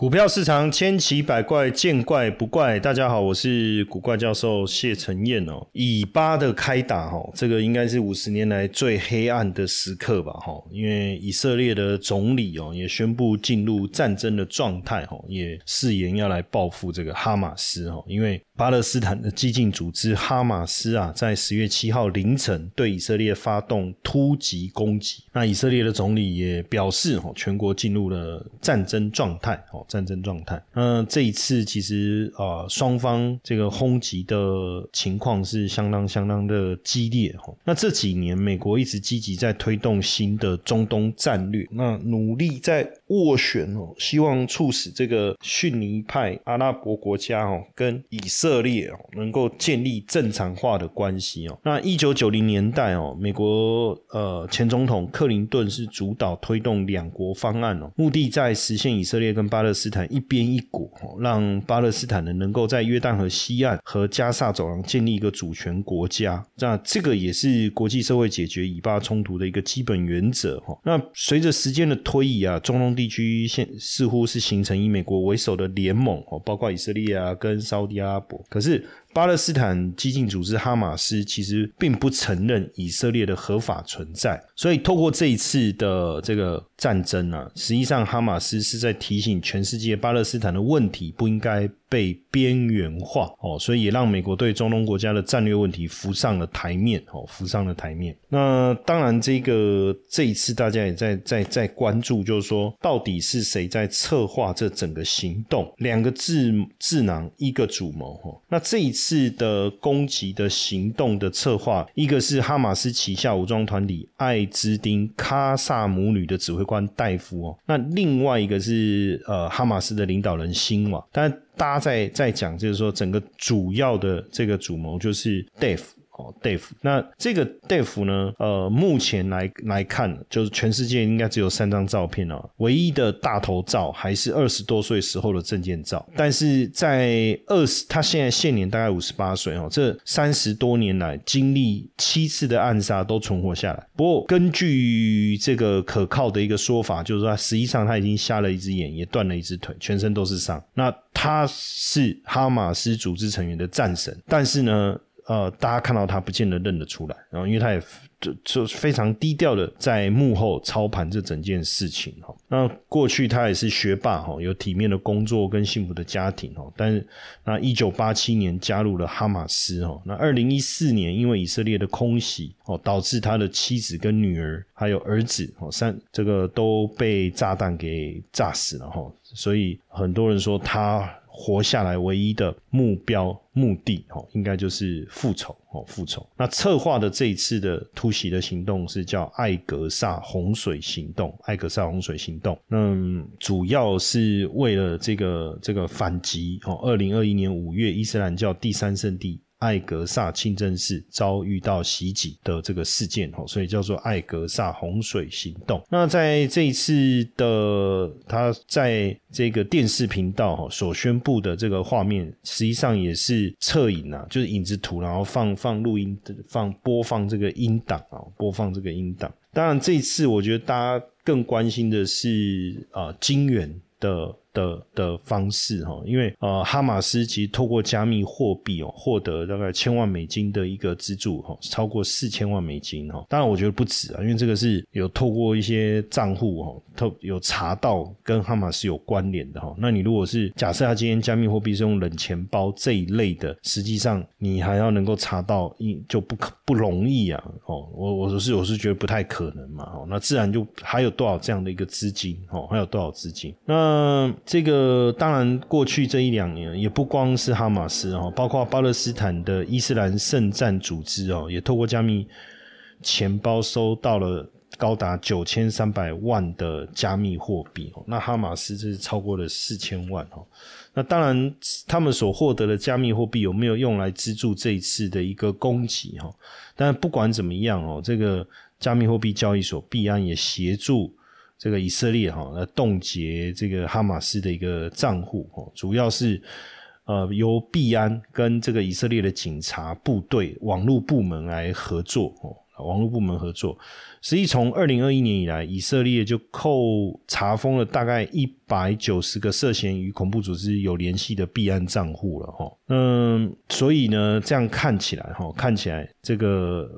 股票市场千奇百怪，见怪不怪。大家好，我是古怪教授谢承彦哦。以巴的开打哈，这个应该是五十年来最黑暗的时刻吧哈。因为以色列的总理哦也宣布进入战争的状态哈，也誓言要来报复这个哈马斯哈。因为巴勒斯坦的激进组织哈马斯啊，在十月七号凌晨对以色列发动突击攻击。那以色列的总理也表示哈，全国进入了战争状态哦。战争状态。那这一次其实啊，双方这个轰击的情况是相当相当的激烈哈。那这几年，美国一直积极在推动新的中东战略，那努力在斡旋哦，希望促使这个逊尼派阿拉伯国家哦，跟以色列哦，能够建立正常化的关系哦。那一九九零年代哦，美国呃前总统克林顿是主导推动两国方案哦，目的在实现以色列跟巴勒斯斯坦一边一国，让巴勒斯坦人能够在约旦河西岸和加萨走廊建立一个主权国家。那这个也是国际社会解决以巴冲突的一个基本原则。哈，那随着时间的推移啊，中东地区现似乎是形成以美国为首的联盟，哦，包括以色列啊，跟沙特阿拉伯。可是。巴勒斯坦激进组织哈马斯其实并不承认以色列的合法存在，所以透过这一次的这个战争啊，实际上哈马斯是在提醒全世界，巴勒斯坦的问题不应该。被边缘化哦，所以也让美国对中东国家的战略问题浮上了台面哦，浮上了台面。那当然，这个这一次大家也在在在关注，就是说到底是谁在策划这整个行动？两个智智囊，一个主谋哦。那这一次的攻击的行动的策划，一个是哈马斯旗下武装团体艾兹丁卡萨母女的指挥官戴夫哦，那另外一个是呃哈马斯的领导人辛瓦，但。大家在在讲，就是说整个主要的这个主谋就是哦。Dave，那这个 Dave 呢？呃，目前来来看，就是全世界应该只有三张照片哦。唯一的大头照还是二十多岁时候的证件照，但是在二十，他现在现年大概五十八岁哦。这三十多年来经历七次的暗杀都存活下来。不过根据这个可靠的一个说法，就是说实际上他已经瞎了一只眼，也断了一只腿，全身都是伤。那他是哈马斯组织成员的战神，但是呢？呃，大家看到他不见得认得出来，然后因为他也就就非常低调的在幕后操盘这整件事情哈。那过去他也是学霸哈，有体面的工作跟幸福的家庭哈。但是那一九八七年加入了哈马斯哈。那二零一四年因为以色列的空袭哦，导致他的妻子跟女儿还有儿子哦三这个都被炸弹给炸死了哈。所以很多人说他。活下来唯一的目标目的，哦，应该就是复仇，哦，复仇。那策划的这一次的突袭的行动是叫艾格萨洪水行动，艾格萨洪水行动。那主要是为了这个这个反击，哦，二零二一年五月伊斯兰教第三圣地。艾格萨清真寺遭遇到袭击的这个事件，哈，所以叫做艾格萨洪水行动。那在这一次的他在这个电视频道哈所宣布的这个画面，实际上也是侧影啊，就是影子图，然后放放录音放播放这个音档啊，播放这个音档。当然，这一次我觉得大家更关心的是啊，金元的。的的方式哈，因为呃，哈马斯其实透过加密货币哦，获得大概千万美金的一个资助哈，超过四千万美金哈。当然，我觉得不止啊，因为这个是有透过一些账户哈，透有查到跟哈马斯有关联的哈。那你如果是假设他今天加密货币是用冷钱包这一类的，实际上你还要能够查到一就不可不容易啊哦。我我是我是觉得不太可能嘛哦。那自然就还有多少这样的一个资金哦，还有多少资金那。这个当然，过去这一两年也不光是哈马斯哦，包括巴勒斯坦的伊斯兰圣战组织哦，也透过加密钱包收到了高达九千三百万的加密货币。那哈马斯这是超过了四千万哦。那当然，他们所获得的加密货币有没有用来资助这一次的一个攻击哈？但不管怎么样哦，这个加密货币交易所币安也协助。这个以色列哈来冻结这个哈马斯的一个账户哦，主要是呃由币安跟这个以色列的警察部队网络部门来合作哦，网络部门合作。实际从二零二一年以来，以色列就扣查封了大概一百九十个涉嫌与恐怖组织有联系的币安账户了哈。嗯，所以呢，这样看起来哈，看起来这个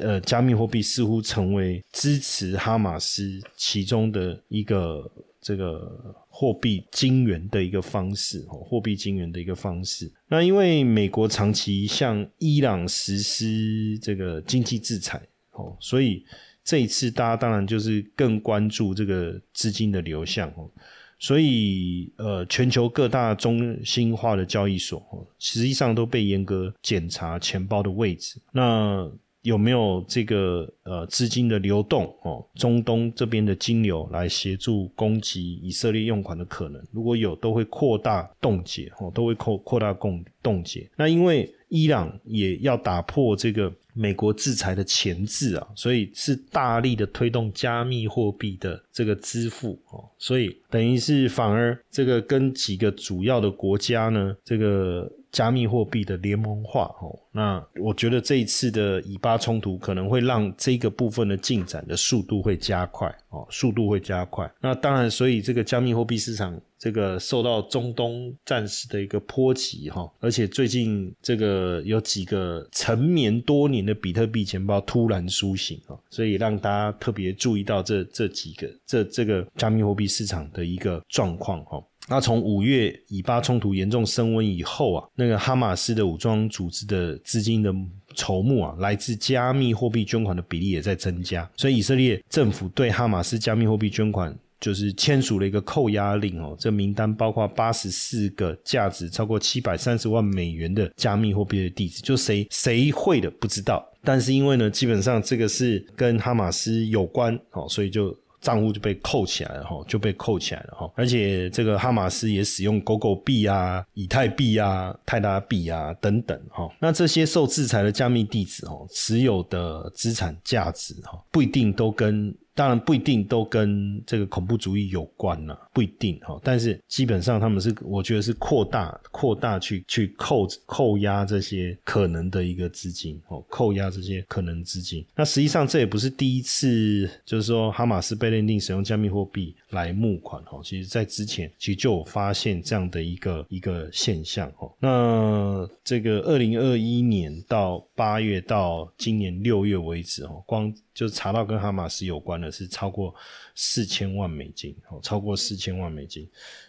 呃加密货币似乎成为支持哈马斯其中的一个这个货币金元的一个方式哦，货币金元的一个方式。那因为美国长期向伊朗实施这个经济制裁哦，所以。这一次，大家当然就是更关注这个资金的流向哦，所以呃，全球各大中心化的交易所哦，实际上都被严格检查钱包的位置。那有没有这个呃资金的流动哦？中东这边的金流来协助攻击以色列用款的可能？如果有，都会扩大冻结哦，都会扩扩大供冻结。那因为伊朗也要打破这个。美国制裁的前置啊，所以是大力的推动加密货币的这个支付哦，所以等于是反而这个跟几个主要的国家呢，这个加密货币的联盟化哦，那我觉得这一次的以巴冲突可能会让这个部分的进展的速度会加快哦，速度会加快。那当然，所以这个加密货币市场。这个受到中东战事的一个波及哈，而且最近这个有几个沉眠多年的比特币钱包突然苏醒啊，所以让大家特别注意到这这几个这这个加密货币市场的一个状况哈。那从五月以巴冲突严重升温以后啊，那个哈马斯的武装组织的资金的筹募啊，来自加密货币捐款的比例也在增加，所以以色列政府对哈马斯加密货币捐款。就是签署了一个扣押令哦，这名单包括八十四个价值超过七百三十万美元的加密货币的地址，就谁谁会的不知道，但是因为呢，基本上这个是跟哈马斯有关哦，所以就账户就被扣起来了哈，就被扣起来了哈，而且这个哈马斯也使用狗狗币啊、以太币啊、泰达币啊等等哈，那这些受制裁的加密地址哦，持有的资产价值哈，不一定都跟。当然不一定都跟这个恐怖主义有关了，不一定哈。但是基本上他们是，我觉得是扩大、扩大去去扣扣押这些可能的一个资金哦，扣押这些可能资金。那实际上这也不是第一次，就是说哈马斯被认定使用加密货币来募款哈。其实在之前其实就有发现这样的一个一个现象哈。那这个二零二一年到八月到今年六月为止哈，光就查到跟哈马斯有关的是超过四千万美金，哦，超过四千万美金。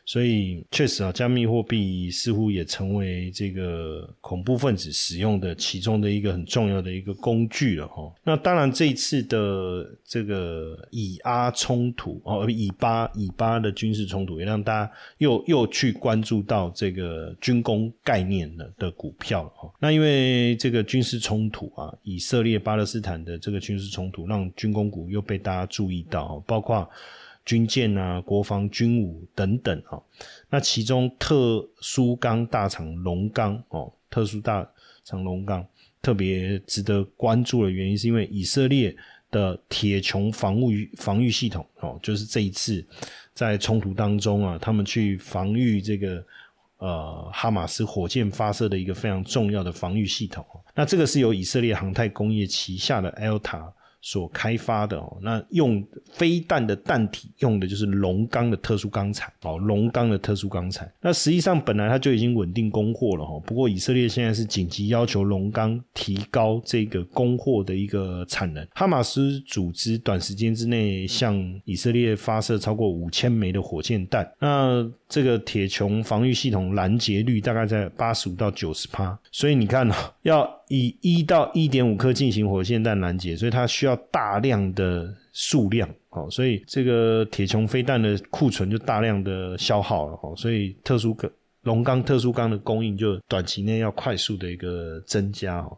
所以确实啊，加密货币似乎也成为这个恐怖分子使用的其中的一个很重要的一个工具了哈。那当然，这一次的这个以阿冲突哦，以巴以巴的军事冲突，也让大家又又去关注到这个军工概念的的股票了哈。那因为这个军事冲突啊，以色列巴勒斯坦的这个军事冲突，让军工股又被大家注意到，包括。军舰啊，国防军武等等啊，那其中特殊钢大厂龙钢哦，特殊大厂龙钢特别值得关注的原因，是因为以色列的铁穹防御防御系统哦，就是这一次在冲突当中啊，他们去防御这个呃哈马斯火箭发射的一个非常重要的防御系统。那这个是由以色列航太工业旗下的 ELTA。所开发的哦，那用飞弹的弹体用的就是龙钢的特殊钢材哦，龙钢的特殊钢材。那实际上本来它就已经稳定供货了哈，不过以色列现在是紧急要求龙钢提高这个供货的一个产能。哈马斯组织短时间之内向以色列发射超过五千枚的火箭弹，那这个铁穹防御系统拦截率大概在八十五到九十趴，所以你看哦，要。以一到一点五颗进行火箭弹拦截，所以它需要大量的数量，哦，所以这个铁穹飞弹的库存就大量的消耗了，哦，所以特殊钢龙钢特殊钢的供应就短期内要快速的一个增加，哦。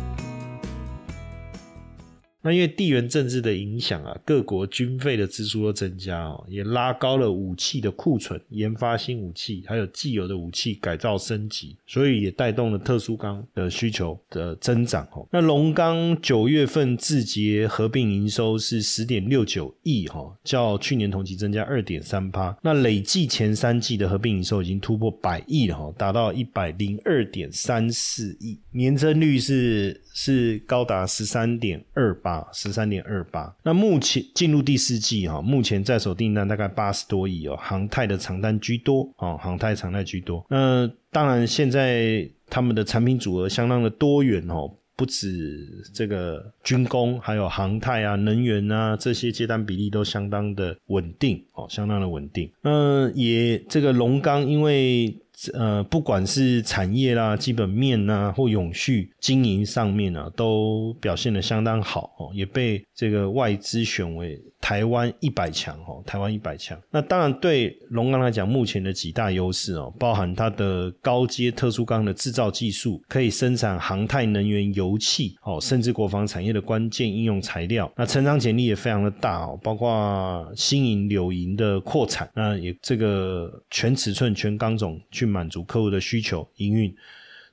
那因为地缘政治的影响啊，各国军费的支出都增加哦，也拉高了武器的库存、研发新武器，还有既有的武器改造升级，所以也带动了特殊钢的需求的增长哦。那龙钢九月份字节合并营收是十点六九亿哈，较去年同期增加二点三趴。那累计前三季的合并营收已经突破百亿了哈，达到一百零二点三四亿，年增率是是高达十三点二八，十三点二八。那目前进入第四季哈，目前在手订单大概八十多亿哦，航太的长单居多哦，航太长单居多。那当然现在他们的产品组合相当的多元哦。不止这个军工，还有航太啊、能源啊这些接单比例都相当的稳定哦，相当的稳定。嗯，也这个龙钢，因为呃，不管是产业啦、基本面呐，或永续经营上面啊，都表现的相当好哦，也被这个外资选为。台湾一百强哦，台湾一百强。那当然对龙钢来讲，目前的几大优势哦，包含它的高阶特殊钢的制造技术，可以生产航太、能源、油气哦，甚至国防产业的关键应用材料。那成长潜力也非常的大哦，包括新银、柳营的扩产，那也这个全尺寸、全钢种去满足客户的需求，营运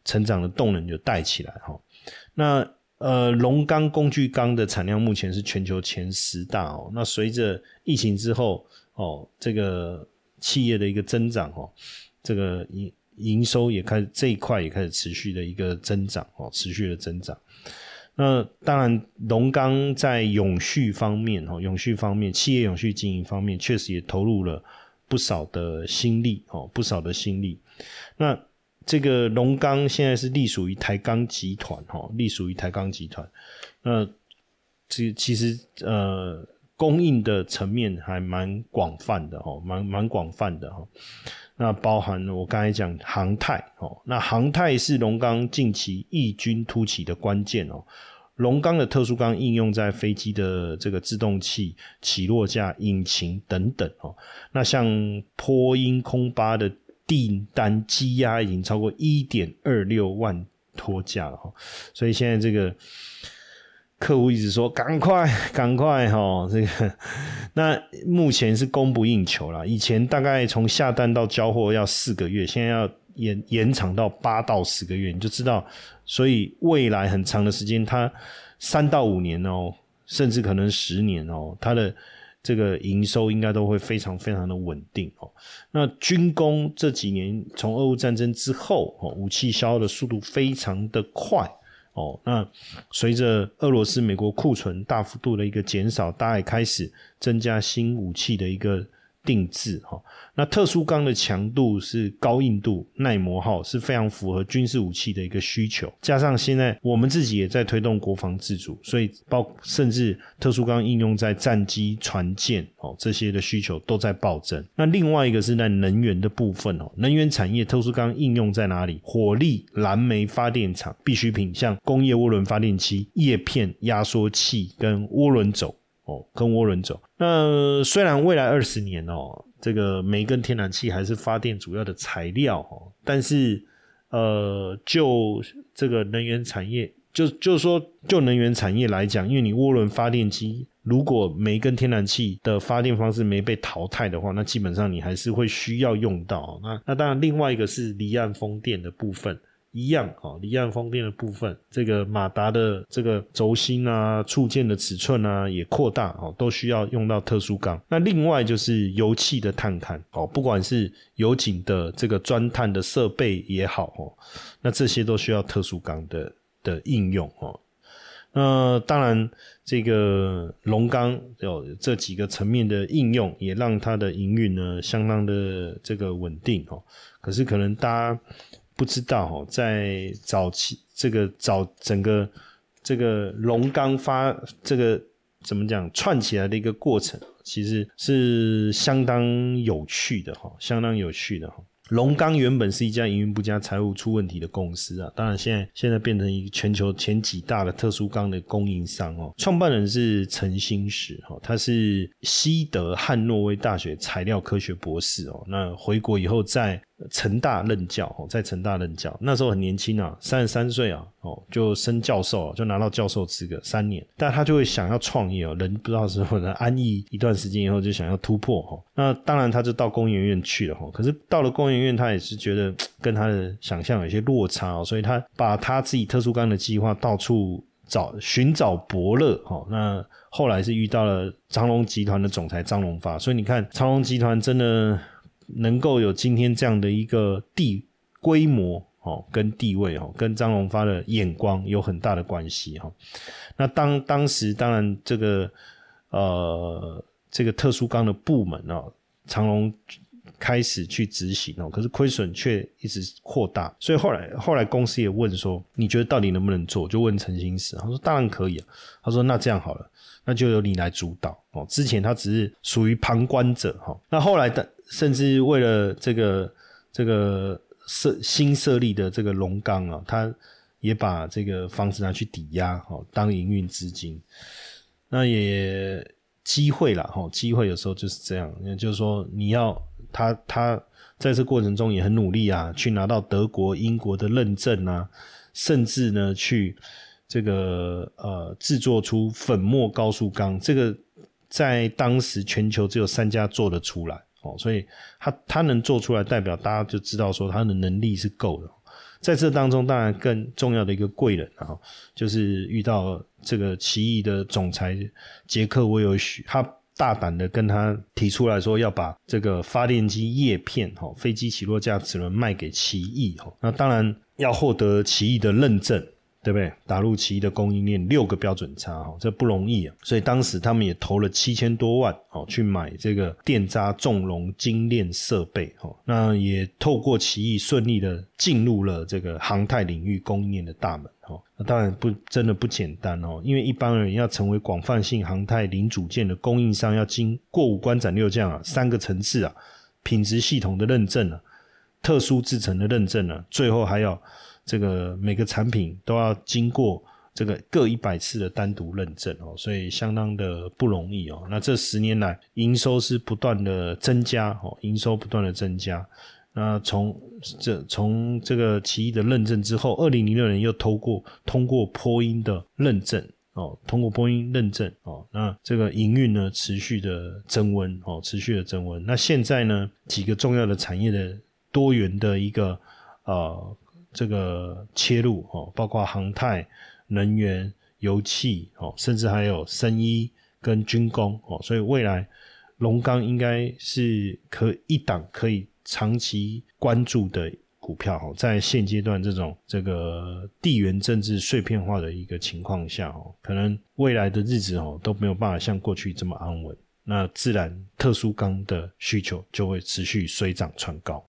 成长的动能就带起来哈。那呃，龙钢、工具钢的产量目前是全球前十大哦。那随着疫情之后哦，这个企业的一个增长哦，这个营营收也开始这一块也开始持续的一个增长哦，持续的增长。那当然，龙钢在永续方面哦，永续方面，企业永续经营方面，确实也投入了不少的心力哦，不少的心力。那这个龙钢现在是隶属于台钢集团，哈，隶属于台钢集团。那其其实呃，供应的层面还蛮广泛的，哈，蛮蛮广泛的，哈。那包含我刚才讲航太，哦，那航太是龙钢近期异军突起的关键哦。龙钢的特殊钢应用在飞机的这个制动器、起落架、引擎等等，哦。那像波音空巴的。订单积压已经超过一点二六万托架了哈，所以现在这个客户一直说赶快赶快哈，这个那目前是供不应求了。以前大概从下单到交货要四个月，现在要延延长到八到十个月，你就知道，所以未来很长的时间，它三到五年哦，甚至可能十年哦，它的。这个营收应该都会非常非常的稳定哦。那军工这几年从俄乌战争之后哦，武器消耗的速度非常的快哦。那随着俄罗斯、美国库存大幅度的一个减少，大概开始增加新武器的一个。定制哈，那特殊钢的强度是高硬度、耐磨耗，是非常符合军事武器的一个需求。加上现在我们自己也在推动国防自主，所以包甚至特殊钢应用在战机、船舰哦这些的需求都在暴增。那另外一个是在能源的部分哦，能源产业特殊钢应用在哪里？火力、燃煤发电厂必需品，像工业涡轮发电机、叶片压缩器跟涡轮轴。哦，跟涡轮走。那虽然未来二十年哦，这个煤跟天然气还是发电主要的材料哦，但是呃，就这个能源产业，就就是说，就能源产业来讲，因为你涡轮发电机，如果煤跟天然气的发电方式没被淘汰的话，那基本上你还是会需要用到。那那当然，另外一个是离岸风电的部分。一样哦，离岸风电的部分，这个马达的这个轴心啊、触件的尺寸啊也扩大哦，都需要用到特殊钢。那另外就是油气的探勘哦，不管是油井的这个钻探的设备也好哦，那这些都需要特殊钢的的应用哦。那当然，这个龙钢有这几个层面的应用，也让它的营运呢相当的这个稳定哦。可是可能大家。不知道哦，在早期这个早整个这个龙钢发这个怎么讲串起来的一个过程，其实是相当有趣的哈，相当有趣的哈。龙钢原本是一家营运不佳、财务出问题的公司啊，当然现在现在变成一个全球前几大的特殊钢的供应商哦。创办人是陈新石哈，他是西德汉诺威大学材料科学博士哦。那回国以后在成大任教，在成大任教，那时候很年轻啊，三十三岁啊，哦，就升教授，就拿到教授资格三年，但他就会想要创业哦，人不知道是否能安逸一段时间以后，就想要突破哈。那当然他就到工研院去了哈，可是到了工研院，他也是觉得跟他的想象有些落差哦，所以他把他自己特殊钢的计划到处找寻找伯乐哈。那后来是遇到了长隆集团的总裁张荣发，所以你看长隆集团真的。能够有今天这样的一个地规模哦，跟地位哦，跟张荣发的眼光有很大的关系哈。那当当时当然这个呃这个特殊钢的部门哦，长隆开始去执行哦，可是亏损却一直扩大，所以后来后来公司也问说，你觉得到底能不能做？就问陈新石，他说当然可以啊。他说那这样好了，那就由你来主导哦。之前他只是属于旁观者哈，那后来的。甚至为了这个这个设新设立的这个龙钢啊，他也把这个房子拿去抵押，哦，当营运资金。那也机会了，哈，机会有时候就是这样，也就是说，你要他他在这过程中也很努力啊，去拿到德国、英国的认证啊，甚至呢，去这个呃制作出粉末高速钢，这个在当时全球只有三家做得出来。所以他他能做出来，代表大家就知道说他的能力是够的。在这当中，当然更重要的一个贵人啊，就是遇到这个奇异的总裁杰克威尔许，他大胆的跟他提出来说，要把这个发电机叶片哈，飞机起落架齿轮卖给奇异哈。那当然要获得奇异的认证。对不对？打入奇异的供应链六个标准差，哈，这不容易啊。所以当时他们也投了七千多万，哦，去买这个电渣重熔精炼设备，哈。那也透过奇异顺利的进入了这个航太领域供应链的大门，哈。那当然不真的不简单哦，因为一般人要成为广泛性航太零组件的供应商，要经过五关斩六将啊，三个层次啊，品质系统的认证啊，特殊制成的认证啊，最后还要。这个每个产品都要经过这个各一百次的单独认证哦，所以相当的不容易哦。那这十年来营收是不断的增加哦，营收不断的增加。那从这从这个奇异的认证之后，二零零六年又通过通过波音的认证哦，通过波音认证哦，那这个营运呢持续的增温哦，持续的增温。那现在呢几个重要的产业的多元的一个呃。这个切入哦，包括航太、能源、油气哦，甚至还有生医跟军工哦，所以未来龙钢应该是可一档可以长期关注的股票哦，在现阶段这种这个地缘政治碎片化的一个情况下哦，可能未来的日子哦都没有办法像过去这么安稳，那自然特殊钢的需求就会持续水涨船高。